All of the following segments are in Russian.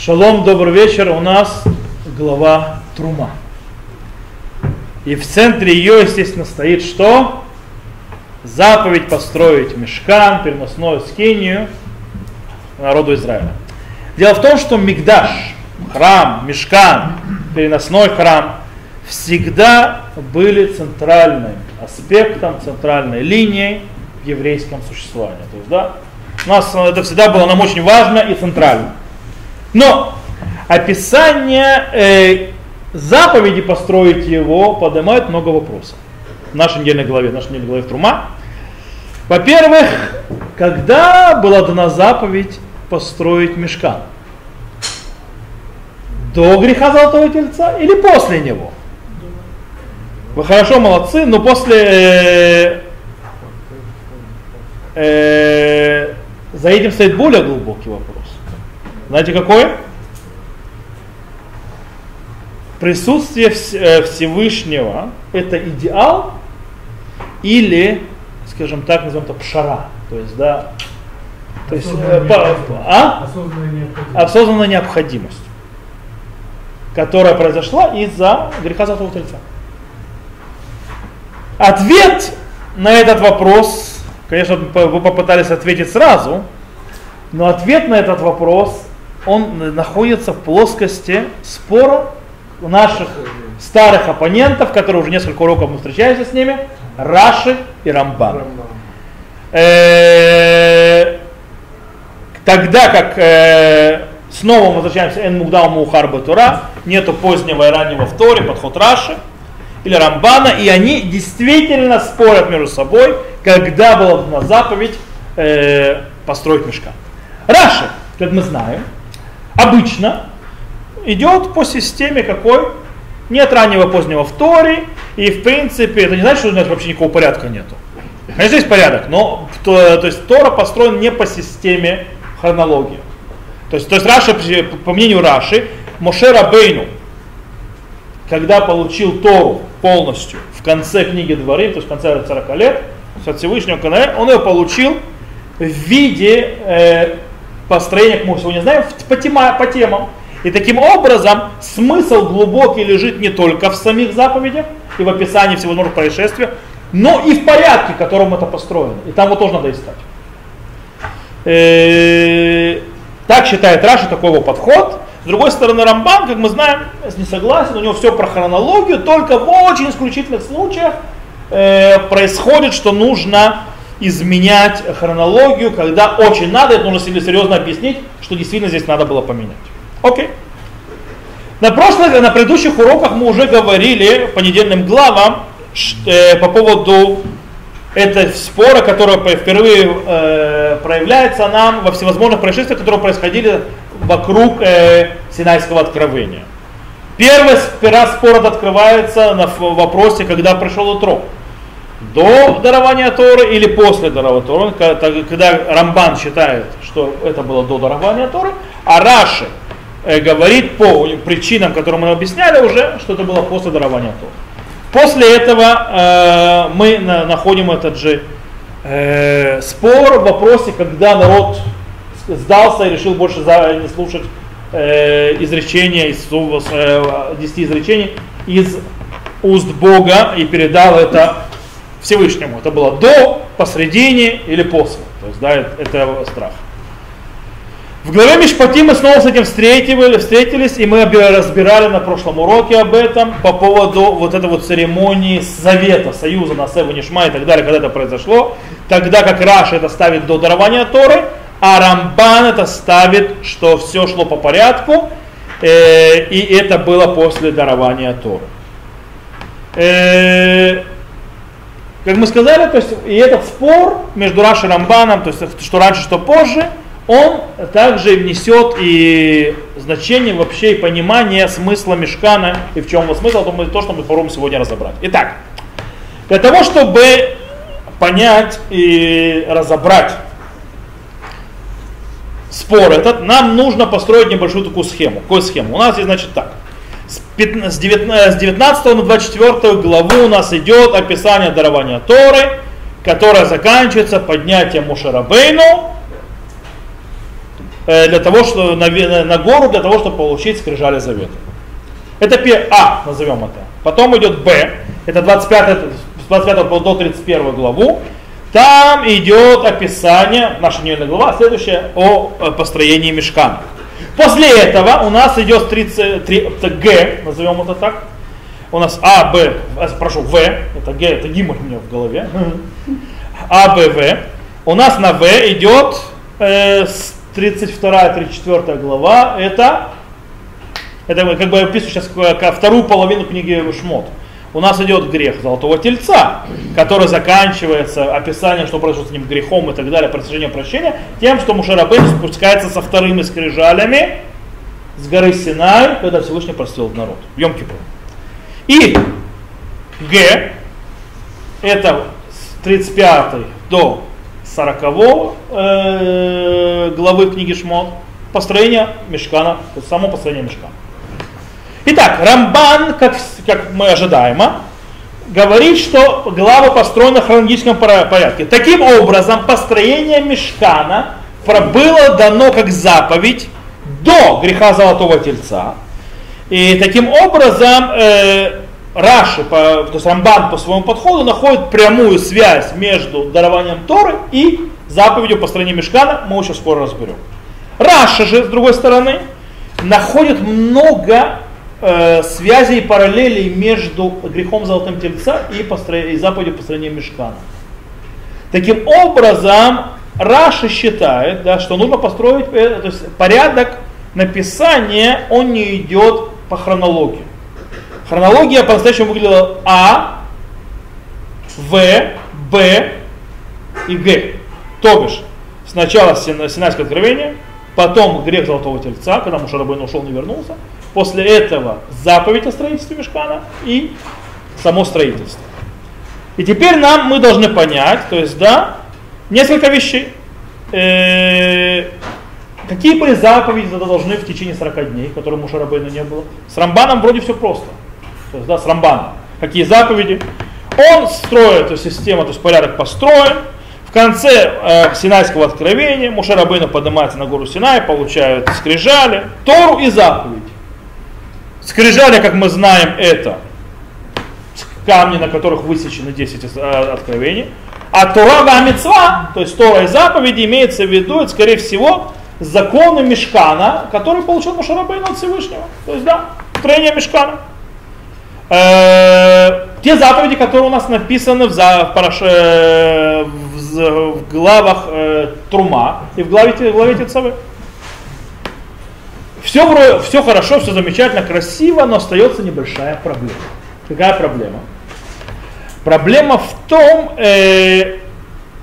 Шалом, добрый вечер. У нас глава Трума. И в центре ее, естественно, стоит что? Заповедь построить мешкан, переносную скинию народу Израиля. Дело в том, что Мигдаш, храм, мешкан, переносной храм, всегда были центральным аспектом, центральной линией в еврейском существовании. То есть, да, у нас это всегда было нам очень важно и центрально. Но описание э, заповеди построить его поднимает много вопросов. В нашей недельной главе, в нашей недельной главе Трума. Во-первых, когда была дана заповедь построить мешкан? До греха золотого тельца или после него? Вы хорошо, молодцы, но после... Э, э, за этим стоит более глубокий вопрос. Знаете какой? Присутствие э, Всевышнего – это идеал или, скажем так, назовем это пшара. То есть, да, то есть, э, по, а? осознанная, необходимость. осознанная необходимость, которая произошла из-за греха Золотого Тельца. Ответ на этот вопрос, конечно, вы попытались ответить сразу, но ответ на этот вопрос он находится в плоскости спора наших старых оппонентов, которые уже несколько уроков мы встречаемся с ними, Раши и Рамбан. Э, тогда как э, снова мы возвращаемся Эн Мугдау Мухар Батура, нету позднего и раннего в Торе, подход Раши или Рамбана, и они действительно спорят между собой, когда была на заповедь э, построить мешка. Раши, как мы знаем, обычно идет по системе какой? Нет раннего позднего в Торе, и в принципе это не значит, что у нас вообще никакого порядка нету. Конечно, есть порядок, но то, то есть Тора построен не по системе хронологии. То есть, то есть Раши, по мнению Раши, Моше Рабейну, когда получил Тору полностью в конце книги Дворы, то есть в конце 40 лет, от Всевышнего он ее получил в виде э, построения, как мы сегодня знаем, по, тема, по темам. И таким образом смысл глубокий лежит не только в самих заповедях и в описании всевозможных происшествий, но и в порядке, которым это построено. И там вот тоже надо искать. Э, так считает Раша такой вот подход. С другой стороны, Рамбан, как мы знаем, не согласен, у него все про хронологию, только в очень исключительных случаях э, происходит, что нужно изменять хронологию, когда очень надо, это нужно себе серьезно объяснить, что действительно здесь надо было поменять. Окей. На прошлых, на предыдущих уроках мы уже говорили по недельным главам э, по поводу этого спора, который впервые э, проявляется нам во всевозможных происшествиях, которые происходили вокруг э, Синайского откровения. Первый раз спор открывается на вопросе, когда пришел утро до дарования Торы или после дарования Торы, когда Рамбан считает, что это было до дарования Торы, а Раши э, говорит по причинам, которые мы объясняли уже, что это было после дарования Торы. После этого э, мы на, находим этот же э, спор в вопросе, когда народ сдался и решил больше за, не слушать э, изречения из э, 10 изречений из уст Бога и передал это Всевышнему. Это было до, посредине или после. То есть, да, это, страх. В главе Мишпати мы снова с этим встретились, встретились, и мы разбирали на прошлом уроке об этом по поводу вот этой вот церемонии завета, союза на Севу Нишма и так далее, когда это произошло. Тогда как Раша это ставит до дарования Торы, а Рамбан это ставит, что все шло по порядку, э, и это было после дарования Торы. Э, как мы сказали, то есть и этот спор между Раши и Рамбаном, то есть что раньше, что позже, он также внесет и значение вообще и понимание смысла мешкана и в чем его смысл, то, мы, то что мы попробуем сегодня разобрать. Итак, для того, чтобы понять и разобрать спор этот, нам нужно построить небольшую такую схему. Какую схему? У нас здесь, значит, так – с 19 на 24 главу у нас идет описание дарования Торы, которое заканчивается поднятием Мушарабейну э, для того, что на, на гору для того, чтобы получить скрижали завета. Это П, А, назовем это. Потом идет Б, это 25, с 25 до 31 главу. Там идет описание, наша недельная глава, следующая, о построении мешкана. После этого у нас идет 33, Г, назовем это так. У нас А, Б, э, прошу, В, это Г, это гимн у меня в голове. А, Б, В. У нас на В идет э, 32-34 глава, это, это как бы я описываю сейчас вторую половину книги Шмот. У нас идет грех золотого тельца, который заканчивается описанием, что произошло с ним грехом и так далее, просвещение прощения, тем, что Мушарабейн спускается со вторыми скрижалями с горы Синай, когда Всевышний простил народ. Йом Кипур. И Г, это с 35 до 40 э, главы книги Шмот, построение мешкана, само построение мешкана. Итак, Рамбан, как, как мы ожидаемо, говорит, что глава построена в хронологическом порядке. Таким образом, построение мешкана было дано как заповедь до греха Золотого Тельца. И таким образом э, Раши, по, то есть Рамбан по своему подходу находит прямую связь между дарованием Торы и заповедью построения мешкана, мы очень скоро разберем. Раши же, с другой стороны, находит много э, связей и параллелей между грехом золотым тельца и, постро... и заповедью построения мешкана. Таким образом, Раши считает, да, что нужно построить, э, то есть порядок написания, он не идет по хронологии. Хронология по-настоящему выглядела А, В, Б и Г. То бишь, сначала Синайское откровение, потом грех Золотого Тельца, когда Мушарабейн ушел, не вернулся, после этого заповедь о строительстве Мешкана и само строительство. И теперь нам мы должны понять, то есть, да, несколько вещей. Э, какие были заповеди должны в течение 40 дней, которые Мушарабейна не было? С Рамбаном вроде все просто то есть, да, с Рамбаном. Какие заповеди? Он строит эту систему, то есть порядок построен. В конце э, Синайского откровения Мушарабына поднимается на гору Синай, получают скрижали, Тору и заповедь. Скрижали, как мы знаем, это камни, на которых высечены 10 э, откровений. А Тора Вамицва, то есть Тора и заповеди, имеется в виду, это, скорее всего, законы Мешкана, который получил Мушарабейн от Всевышнего. То есть, да, строение Мешкана. Э, те заповеди, которые у нас написаны в, за, в, параш, э, в, в главах э, Трума и в главе, в главе Тецавы. Все, все хорошо, все замечательно, красиво, но остается небольшая проблема. Какая проблема? Проблема в том, э,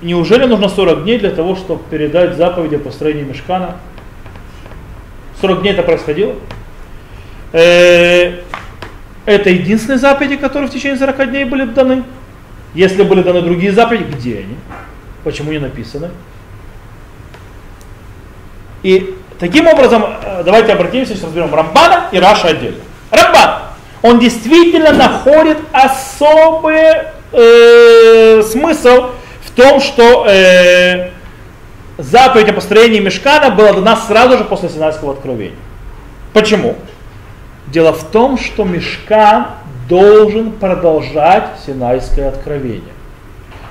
неужели нужно 40 дней для того, чтобы передать заповеди о построении мешкана? 40 дней это происходило? Э, это единственные заповеди, которые в течение 40 дней были даны. Если были даны другие заповеди, где они? Почему не написаны? И таким образом, э, давайте обратимся, сейчас разберем Рамбана и Раша отдельно. Рамбан, он действительно находит особый э, смысл в том, что э, заповедь о построении мешкана была дана сразу же после Синайского откровения. Почему? Дело в том, что Мешкан должен продолжать Синайское откровение.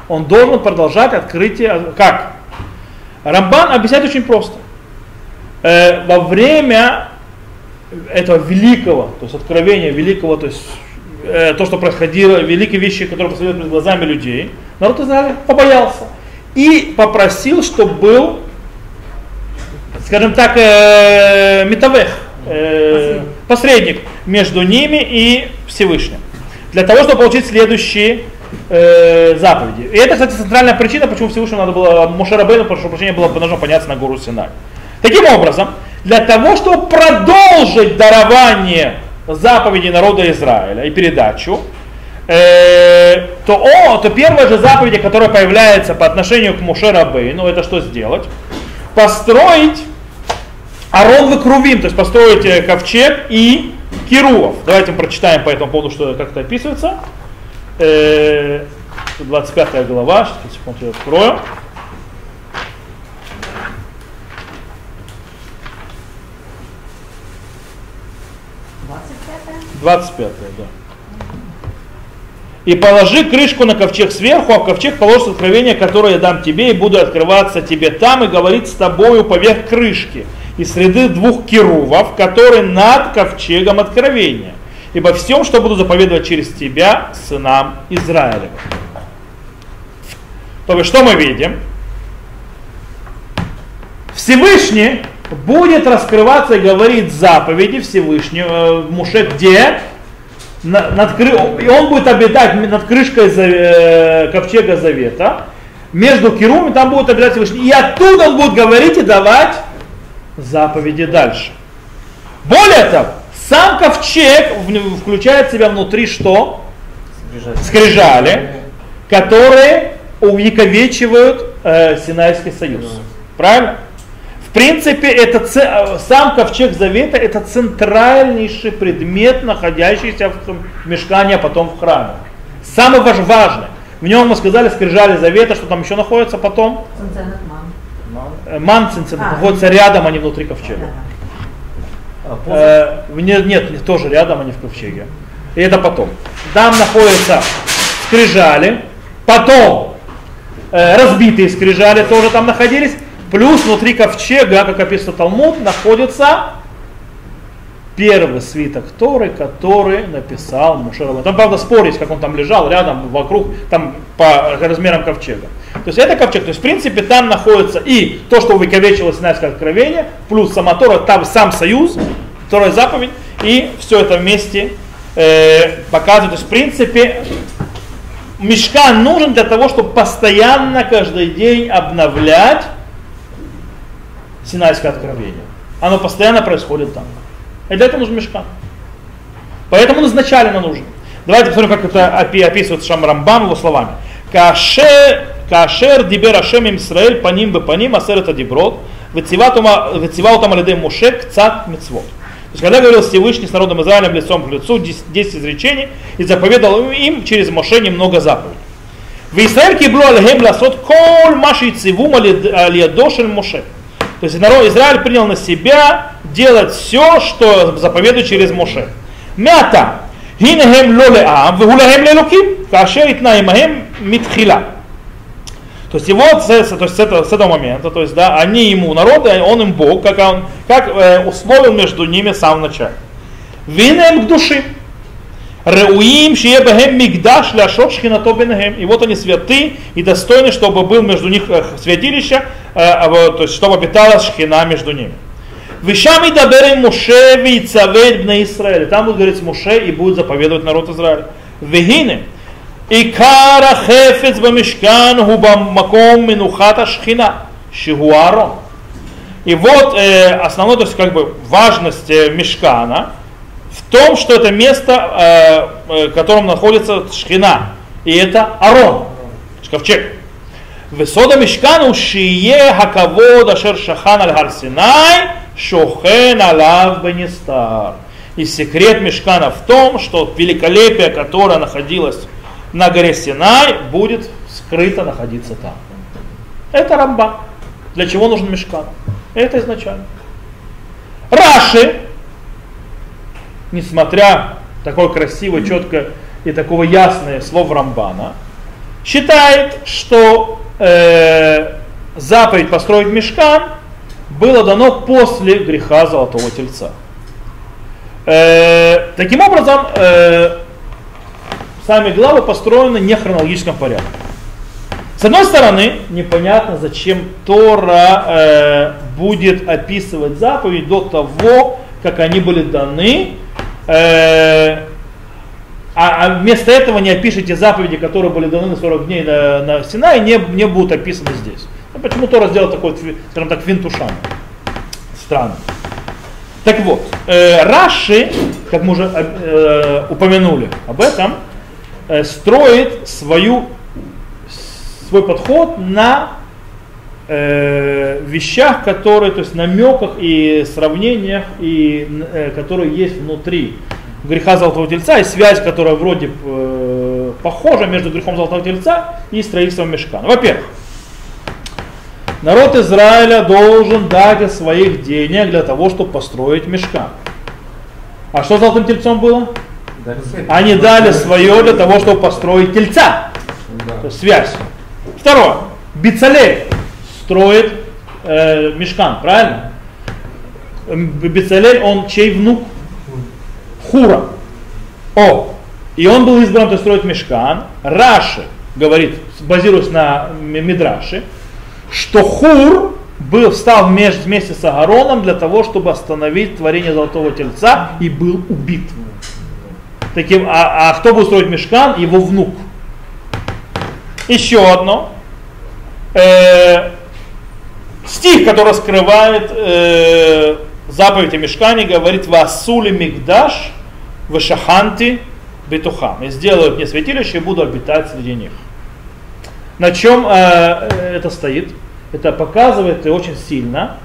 Он должен продолжать открытие, как? Рамбан объясняет очень просто. Э, во время этого великого, то есть откровения великого, то есть э, то, что происходило, великие вещи, которые происходили перед глазами людей, народ Израиля побоялся и попросил, чтобы был, скажем так, э, метавех, э, посредник между ними и Всевышним. Для того, чтобы получить следующие э, заповеди. И это, кстати, центральная причина, почему Всевышнему надо было, Мушарабейну, прошу прощения, было нужно подняться на гору Синай. Таким образом, для того, чтобы продолжить дарование заповедей народа Израиля и передачу, э, то, о, то первая же заповедь, которая появляется по отношению к Мушерабейну, это что сделать? Построить Арон выкрувим, то есть построить э, ковчег и Кируов. Давайте мы прочитаем по этому поводу, что как это описывается э, 25 глава, сейчас, секунду, я открою. Двадцать пятая, да. И положи крышку на ковчег сверху, а в ковчег положишь откровение, которое я дам тебе, и буду открываться тебе там и говорить с тобою поверх крышки и среды двух керувов, которые над ковчегом откровения. Ибо всем, что буду заповедовать через тебя, сынам Израилевым. То есть, что мы видим? Всевышний будет раскрываться и говорить заповеди Всевышнего э, Муше где? На, над, и он будет обитать над крышкой э, ковчега завета, между Керумами там будет обитать Всевышний. И оттуда он будет говорить и давать заповеди дальше. Более того, сам ковчег включает в себя внутри что? Скрижали, Скрижали которые увековечивают э, Синайский союз. Правильно? принципе, это, э, сам ковчег завета это центральнейший предмет, находящийся в мешкане, а потом в храме. Самый важ, важный. В нем мы сказали, скрижали завета, что там еще находится потом? Ман цинцинат. А, находится рядом, а не внутри ковчега. А, э, нет, нет, не тоже рядом, не в ковчеге. И это потом. Там находятся скрижали, потом э, разбитые скрижали тоже там находились, Плюс внутри ковчега, как описано Талмуд, находится первый свиток Торы, который написал Мушерова. Там, правда, спорить, как он там лежал рядом, вокруг, там по размерам ковчега. То есть это ковчег, то есть в принципе там находится и то, что увековечило Синайское откровение, плюс сама Тора, там сам союз, вторая заповедь, и все это вместе э, показывает. То есть в принципе мешкан нужен для того, чтобы постоянно каждый день обновлять Синайское откровение. Оно постоянно происходит там. И для этого нужен мешкан. Поэтому он изначально нужен. Давайте посмотрим, как это описывает Шамрамбам его словами. Кашер дибер Ашем им Исраэль паним бы паним асер это диброд, вецива там алидей мушек цат мецвод. То есть, когда говорил Всевышний с народом Израилем лицом к лицу, 10 изречений, и заповедал им через Моше немного заповедей. В Израиль киблу алихем ласот кол маши цивум алиядошель Моше. То есть народ Израиль принял на себя делать все, что заповедует через Моше. Мята. Хинехем лолеам, вегулахем лелуким, кашер итнаимахем митхила. То есть его, то есть с этого, с этого момента, то есть да, они ему народ, он им Бог, как он, как э, условил между ними в самом начале. Винем к души. Реуим шиебахем мигдаш ляшот шхинато бенахем. И вот они святы и достойны, чтобы был между них э, святилище, э, а то есть чтобы обитала шхина между ними. Вишам и даберем Муше вейцавет бна Израиль. Там будет говорить Муше и будет заповедовать народ Израиля. Вегине. Икара хефец бамишкан хубамаком минухата шхина. Шигуарон. И вот э, основной, то есть как бы важность э, мешкана – в том, что это место, э, в котором находится шхина. И это Арон, ковчег. Весода мешкану шие хакавод ашер шахан аль харсинай шохен алав бенистар. И секрет мешкана в том, что великолепие, которое находилось на горе Синай, будет скрыто находиться там. Это Рамба. Для чего нужен мешкан? Это изначально. Раши несмотря такое красивое, четкое и такого ясное слово Рамбана, считает, что э, заповедь построить мешкан было дано после греха Золотого Тельца. Э, таким образом, э, сами главы построены не в хронологическом порядке. С одной стороны, непонятно, зачем Тора э, будет описывать заповедь до того, как они были даны, Э, а, а вместо этого не опишите заповеди, которые были даны на 40 дней на, на Синае, не, не будут описаны здесь. Ну, почему Тора сделал такой, скажем так, винтушан? Странно. Так вот, э, Раши, как мы уже э, упомянули об этом, строит свою, свой подход на э, вещах, которые, то есть намеках и сравнениях, и, э, которые есть внутри греха Золотого Тельца, и связь, которая вроде э, похожа между грехом Золотого Тельца и строительством мешкана. Во-первых, народ Израиля должен дать из своих денег для того, чтобы построить мешкан. А что золотым тельцом было? Они дали свое для того, чтобы построить тельца. Есть связь. Второе. Бицалель строит э, мешкан, правильно? Бицалель, он чей внук? Хура. О, и он был избран, то строить мешкан. Раши говорит, базируясь на Мидраше, что Хур был, встал вместе с Агароном для того, чтобы остановить творение золотого тельца и был убит. Таким, а, а кто будет строить мешкан? Его внук. Еще одно. Э, стих, который скрывает э, заповедь о мешкане, говорит «Васули мигдаш в шаханти бетухам». «И сделаю мне святилище и буду обитать среди них». На чем э, это стоит? Это показывает и очень сильно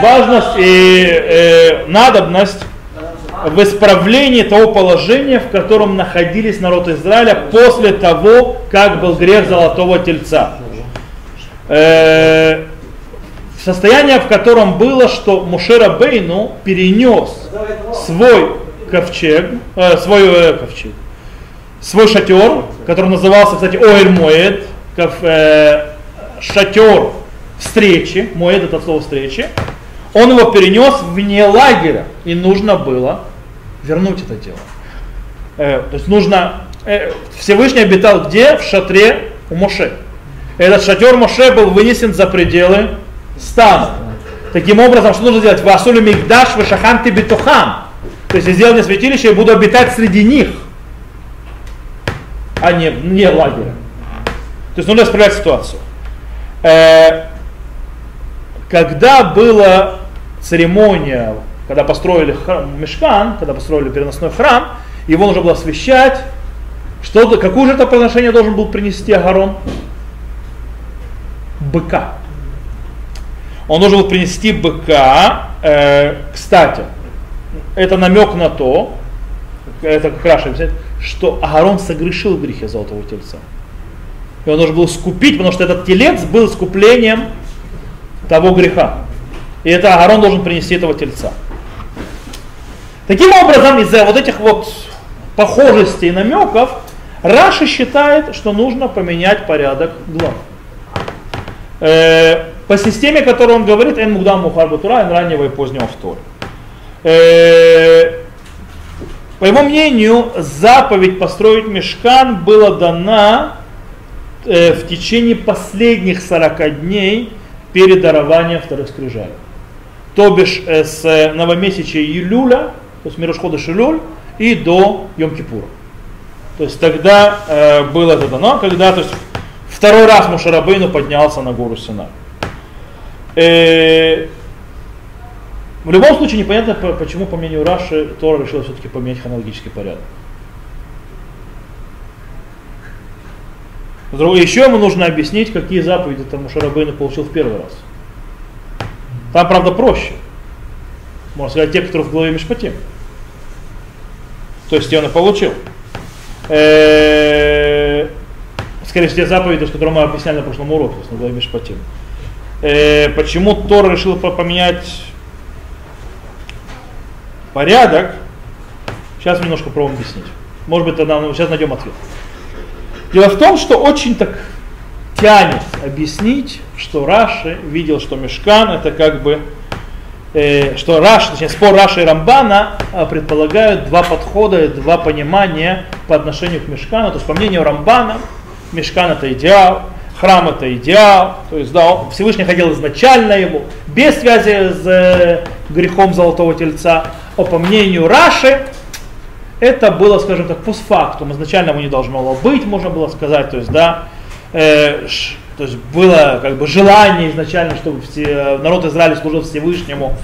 важность и э, надобность в исправлении того положения, в котором находились народ Израиля после того, как был грех золотого тельца. Э, состояние, в котором было, что Мушера Бейну перенес свой ковчег, э, свой э, ковчег, свой шатер, который назывался, кстати, Оэль Моэд, э, шатер встречи, Моэд это слово встречи, он его перенес вне лагеря, и нужно было вернуть это дело. Э, то есть нужно, э, Всевышний обитал где? В шатре у Моше. Этот шатер Моше был вынесен за пределы стана. Таким образом, что нужно сделать? Васулю мигдаш вешаханти битухам. То есть я сделал мне святилище и буду обитать среди них, а не, не лагеря. То есть нужно исправлять ситуацию. Э, когда была церемония, когда построили храм, мешкан, когда построили переносной храм, его нужно было освещать. Что, какое же это приношение должен был принести Агарон? Быка. Он должен был принести быка. Э, кстати, это намек на то, это как раз что Агарон согрешил в грехе золотого тельца. И он должен был скупить, потому что этот телец был искуплением того греха. И это Агарон должен принести этого тельца. Таким образом, из-за вот этих вот похожестей и намеков, Раша считает, что нужно поменять порядок глав. Э, по системе, которую он говорит, эн мугдам мухар батура, раннего и позднего втора. Э, по его мнению, заповедь построить мешкан была дана э, в течение последних 40 дней перед дарованием вторых скрижалей. То бишь э, с новомесяча Илюля, то есть Мирошхода Шилюль, и до Йом-Кипура. То есть тогда э, было это дано, когда то есть, второй раз Мушарабейну поднялся на гору Синай. Э, в любом случае непонятно, почему, по мнению Раши, Тора решила все-таки поменять хронологический порядок. Еще ему нужно объяснить, какие заповеди там Шарабейн получил в первый раз. Там, правда, проще. Можно сказать, те, которые в главе Мишпатим. То есть он и получил. Э, скорее всего, те заповеди, которые мы объясняли на прошлом уроке, на главе Мишпатим. Э, почему Тор решил поменять порядок? Сейчас немножко пробуем объяснить. Может быть, тогда сейчас найдем ответ. Дело в том, что очень так тянет объяснить, что Раши видел, что Мешкан это как бы, э, что Раш, точнее спор Раши и Рамбана э, предполагают два подхода, два понимания по отношению к Мешкану. То есть по мнению Рамбана, Мешкан это идеал, храм это идеал, то есть да, Всевышний хотел изначально его, без связи с э, грехом Золотого Тельца, а по мнению Раши, это было, скажем так, постфактум. Изначально его не должно было быть, можно было сказать. То есть, да, э, ш, то есть было как бы желание изначально, чтобы все, народ Израиля служил Всевышнему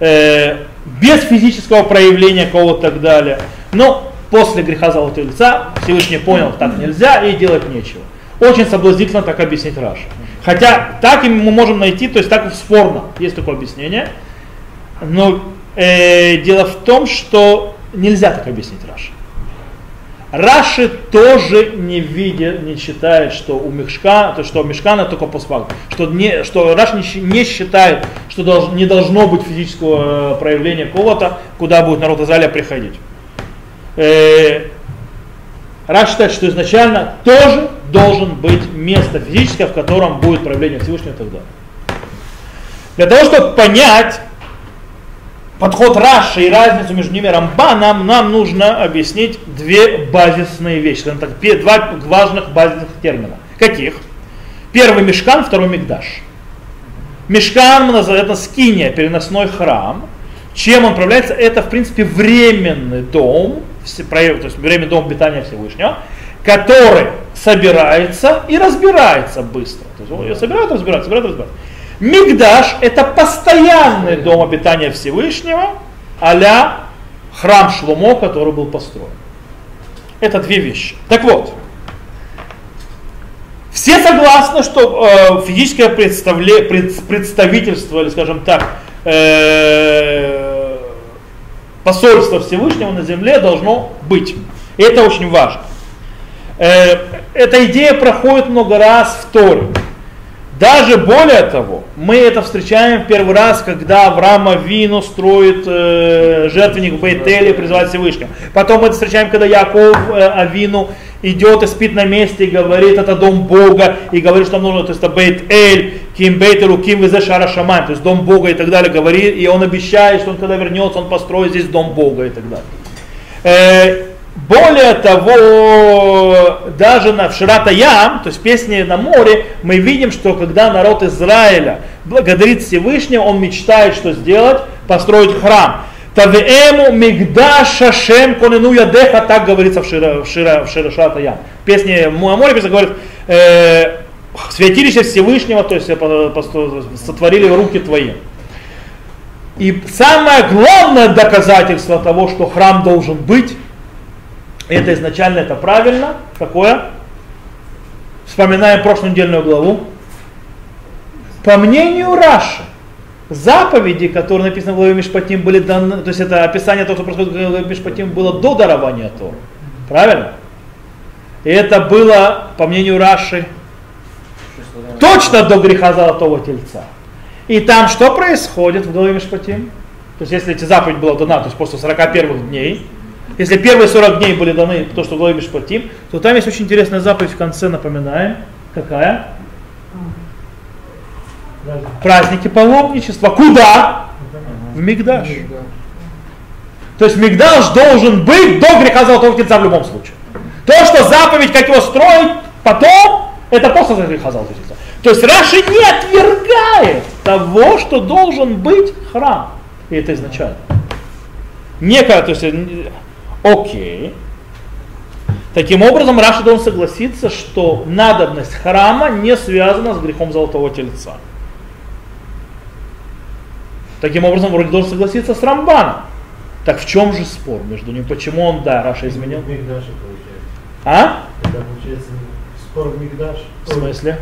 э, без физического проявления кого-то и так далее. Но после греха золотого лица Всевышний понял, так нельзя и делать нечего. Очень соблазнительно так объяснить Раша. Хотя так мы можем найти, то есть так спорно, есть такое объяснение. Но э, дело в том, что нельзя так объяснить Раши. Раши тоже не видит, не считает, что у Мешка, то что Мешкана только постфакт, что, не, что Раш не, не считает, что долж, не должно быть физического э, проявления кого-то, куда будет народ Израиля приходить. Э, Раш считает, что изначально тоже должен быть место физическое, в котором будет проявление Всевышнего и так. Для того, чтобы понять, подход Раши и разницу между ними Рамба, нам, нужно объяснить две базисные вещи, так, два важных базисных термина. Каких? Первый мешкан, второй мигдаш. Мешкан это скиния, переносной храм. Чем он управляется? Это, в принципе, временный дом, то есть временный дом обитания Всевышнего, который собирается и разбирается быстро. То есть он собирает, разбирает, собирает, разбирает. Мигдаш это постоянный дом обитания Всевышнего, а храм Шлумо, который был построен. Это две вещи. Так вот, все согласны, что э, физическое представле, пред, представительство, или скажем так, э, посольство Всевышнего на земле должно быть. И это очень важно. Э, эта идея проходит много раз в Торе. Даже более того, мы это встречаем первый раз, когда Авраама Вину строит э, жертвенник в Бейтеле призывает Всевышнего. Потом мы это встречаем, когда Яков э, Авину идет и спит на месте и говорит, это дом Бога, и говорит, что нужно, то есть это Бейт-Эль, Ким Бейтелу, Ким Везе Шара Шамай, то есть дом Бога и так далее, говорит, и он обещает, что он когда вернется, он построит здесь дом Бога и так далее. Более того, даже на, Ширата Ям, то есть песни на море, мы видим, что когда народ Израиля благодарит Всевышнего, он мечтает, что сделать? Построить храм. Тавеэму мигда шашем конену ядеха, так говорится в, Шира, Шира, Шира, Ширата Ям. Песни Муаморе говорит, э, святилище Всевышнего, то есть сотворили руки твои. И самое главное доказательство того, что храм должен быть, это изначально это правильно. Какое? Вспоминаем прошлую недельную главу. По мнению Раши, заповеди, которые написаны в главе Мишпатим, были даны, то есть это описание того, что происходит в главе Мишпатим, было до дарования Торы. Правильно? И это было, по мнению Раши, точно до греха золотого тельца. И там что происходит в главе Мишпатим? То есть если эти заповеди была дана, то есть после 41 дней, если первые 40 дней были даны то, что Глой Бешпатим, то там есть очень интересная заповедь в конце, напоминаем. Какая? Праздники паломничества. Куда? В Мигдаш. То есть Мигдаш должен быть до греха Золотого Тельца в любом случае. То, что заповедь, как его строить потом, это после греха Золотого Тельца. То есть Раши не отвергает того, что должен быть храм. И это изначально. Некая, то есть Окей. Таким образом, Раши должен согласиться, что надобность храма не связана с грехом золотого тельца. Таким образом, вроде должен согласиться с Рамбаном. Так в чем же спор между ними? Почему он, да, Раши изменил? Получается. А? Это получается спор в מקדש. В смысле?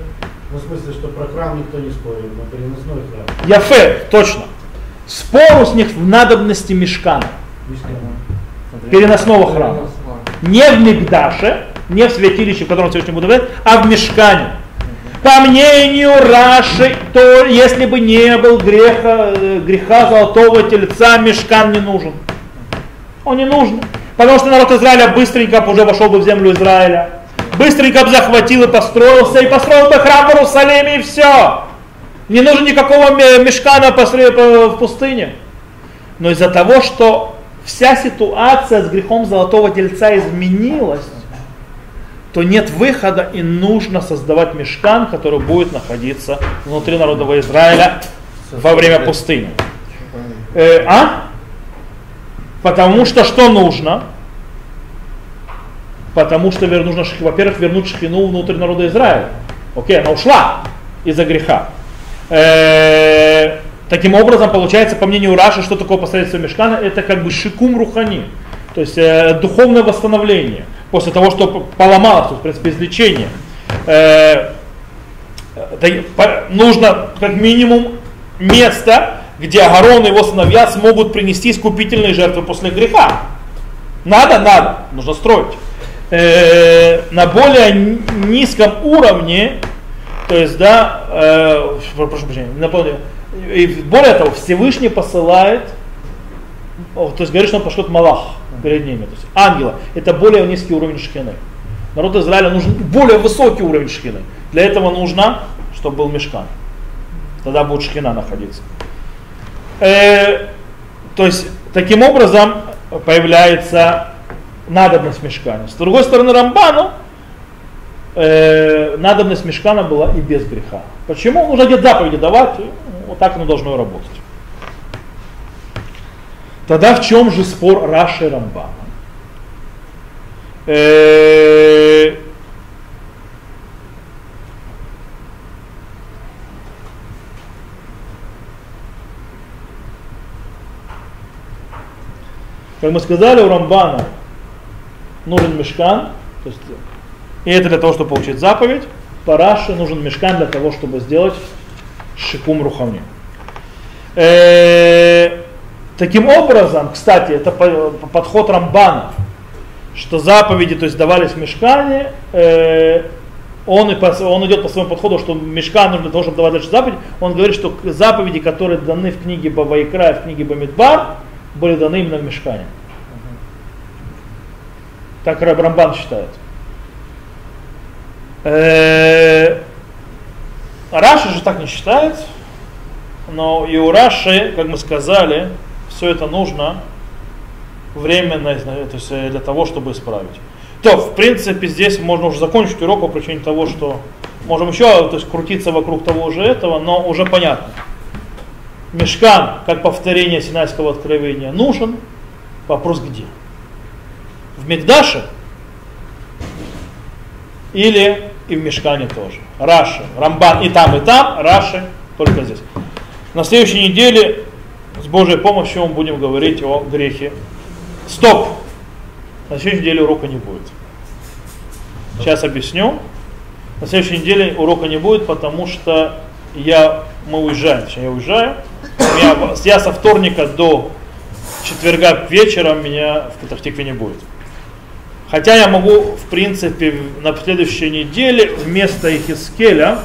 Ну, в смысле, что про храм никто не спорил, но переносной храм. יפה, точно. Спор у них в надобности мешкана. Мишкана переносного храма. Не в Мигдаше, не в святилище, в котором Всевышний будет а в мешкане. По мнению Раши, то если бы не был греха, э, греха золотого тельца, мешкан не нужен. Он не нужен. Потому что народ Израиля быстренько уже вошел бы в землю Израиля. Быстренько бы захватил и построился, и построил бы храм в Иерусалиме, и все. Не нужно никакого мешкана в пустыне. Но из-за того, что вся ситуация с грехом золотого тельца изменилась, то нет выхода и нужно создавать мешкан, который будет находиться внутри народного Израиля во время пустыни. Э, а? Потому что что нужно? Потому что нужно, во-первых, вернуть шхину внутрь народа Израиля. Окей, она ушла из-за греха. Э, Таким образом, получается, по мнению Раши, что такое посредство Мешкана? Это как бы шикум рухани, то есть э, духовное восстановление. После того, что поломалось, в принципе, излечение. Э, нужно как минимум место, где Агарон и его сыновья смогут принести искупительные жертвы после греха. Надо? Надо. Нужно строить. э, на более низком уровне, то есть, да, э, прошу прощения, напомню, и более того, Всевышний посылает, то есть говорит, что он пошлет Малах перед ними, то есть ангела. Это более низкий уровень шхины. Народ Израиля нужен более высокий уровень шхины. Для этого нужно, чтобы был мешкан. Тогда будет шхина находиться. Э, то есть, таким образом появляется надобность мешкана. С другой стороны, Рамбану э, надобность мешкана была и без греха. Почему? Нужно где заповеди давать, вот так оно должно работать. Тогда в чем же спор Раши и Рамбана? Э, как мы сказали, у Рамбана нужен мешкан, то есть, и это для того, чтобы получить заповедь. По Раши нужен мешкан для того, чтобы сделать шикум рухавни. Э, таким образом, кстати, это подход Рамбана, что заповеди, то есть давались в мешкане, э, он, и по, он идет по своему подходу, что мешкан нужно для того, чтобы давать дальше заповедь. Он говорит, что заповеди, которые даны в книге Бавайкра, в книге Бамидбар, были даны именно в мешкане. Так Рамбан считает. Э, Раши же так не считает, но и у Раши, как мы сказали, все это нужно временно, то есть э, для того, чтобы исправить. То, в принципе, здесь можно уже закончить урок по причине того, что можем еще то есть, крутиться вокруг того же этого, но уже понятно. Мешкан, как повторение Синайского откровения, нужен. Вопрос где? В Мигдаше или и в Мешкане тоже. Раши, Рамбан и там, и там, Раши только здесь. На следующей неделе с Божьей помощью мы будем говорить о грехе. Стоп! На следующей неделе урока не будет. Сейчас объясню. На следующей неделе урока не будет, потому что я, мы уезжаем, точнее я уезжаю. Меня, я со вторника до четверга вечером меня в Петахтикве не будет. Хотя я могу, в принципе, на следующей неделе вместо Ихискеля,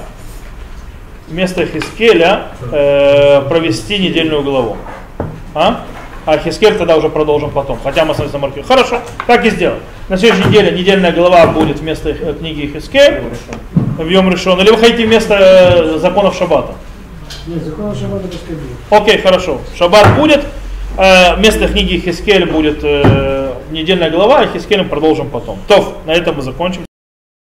вместо Ихискеля э, провести недельную главу. А? А Хискель тогда уже продолжим потом. Хотя мы с вами маркируем. Хорошо, так и сделаем. На следующей неделе недельная глава будет вместо книги Хискель в Йом Решон. Или вы хотите вместо э, законов Шаббата? Нет, законов Шаббата пускай будет. Окей, хорошо. Шаббат будет. Э, вместо книги Хискель будет э, недельная глава, а Хискелем продолжим потом. То, на этом мы закончим.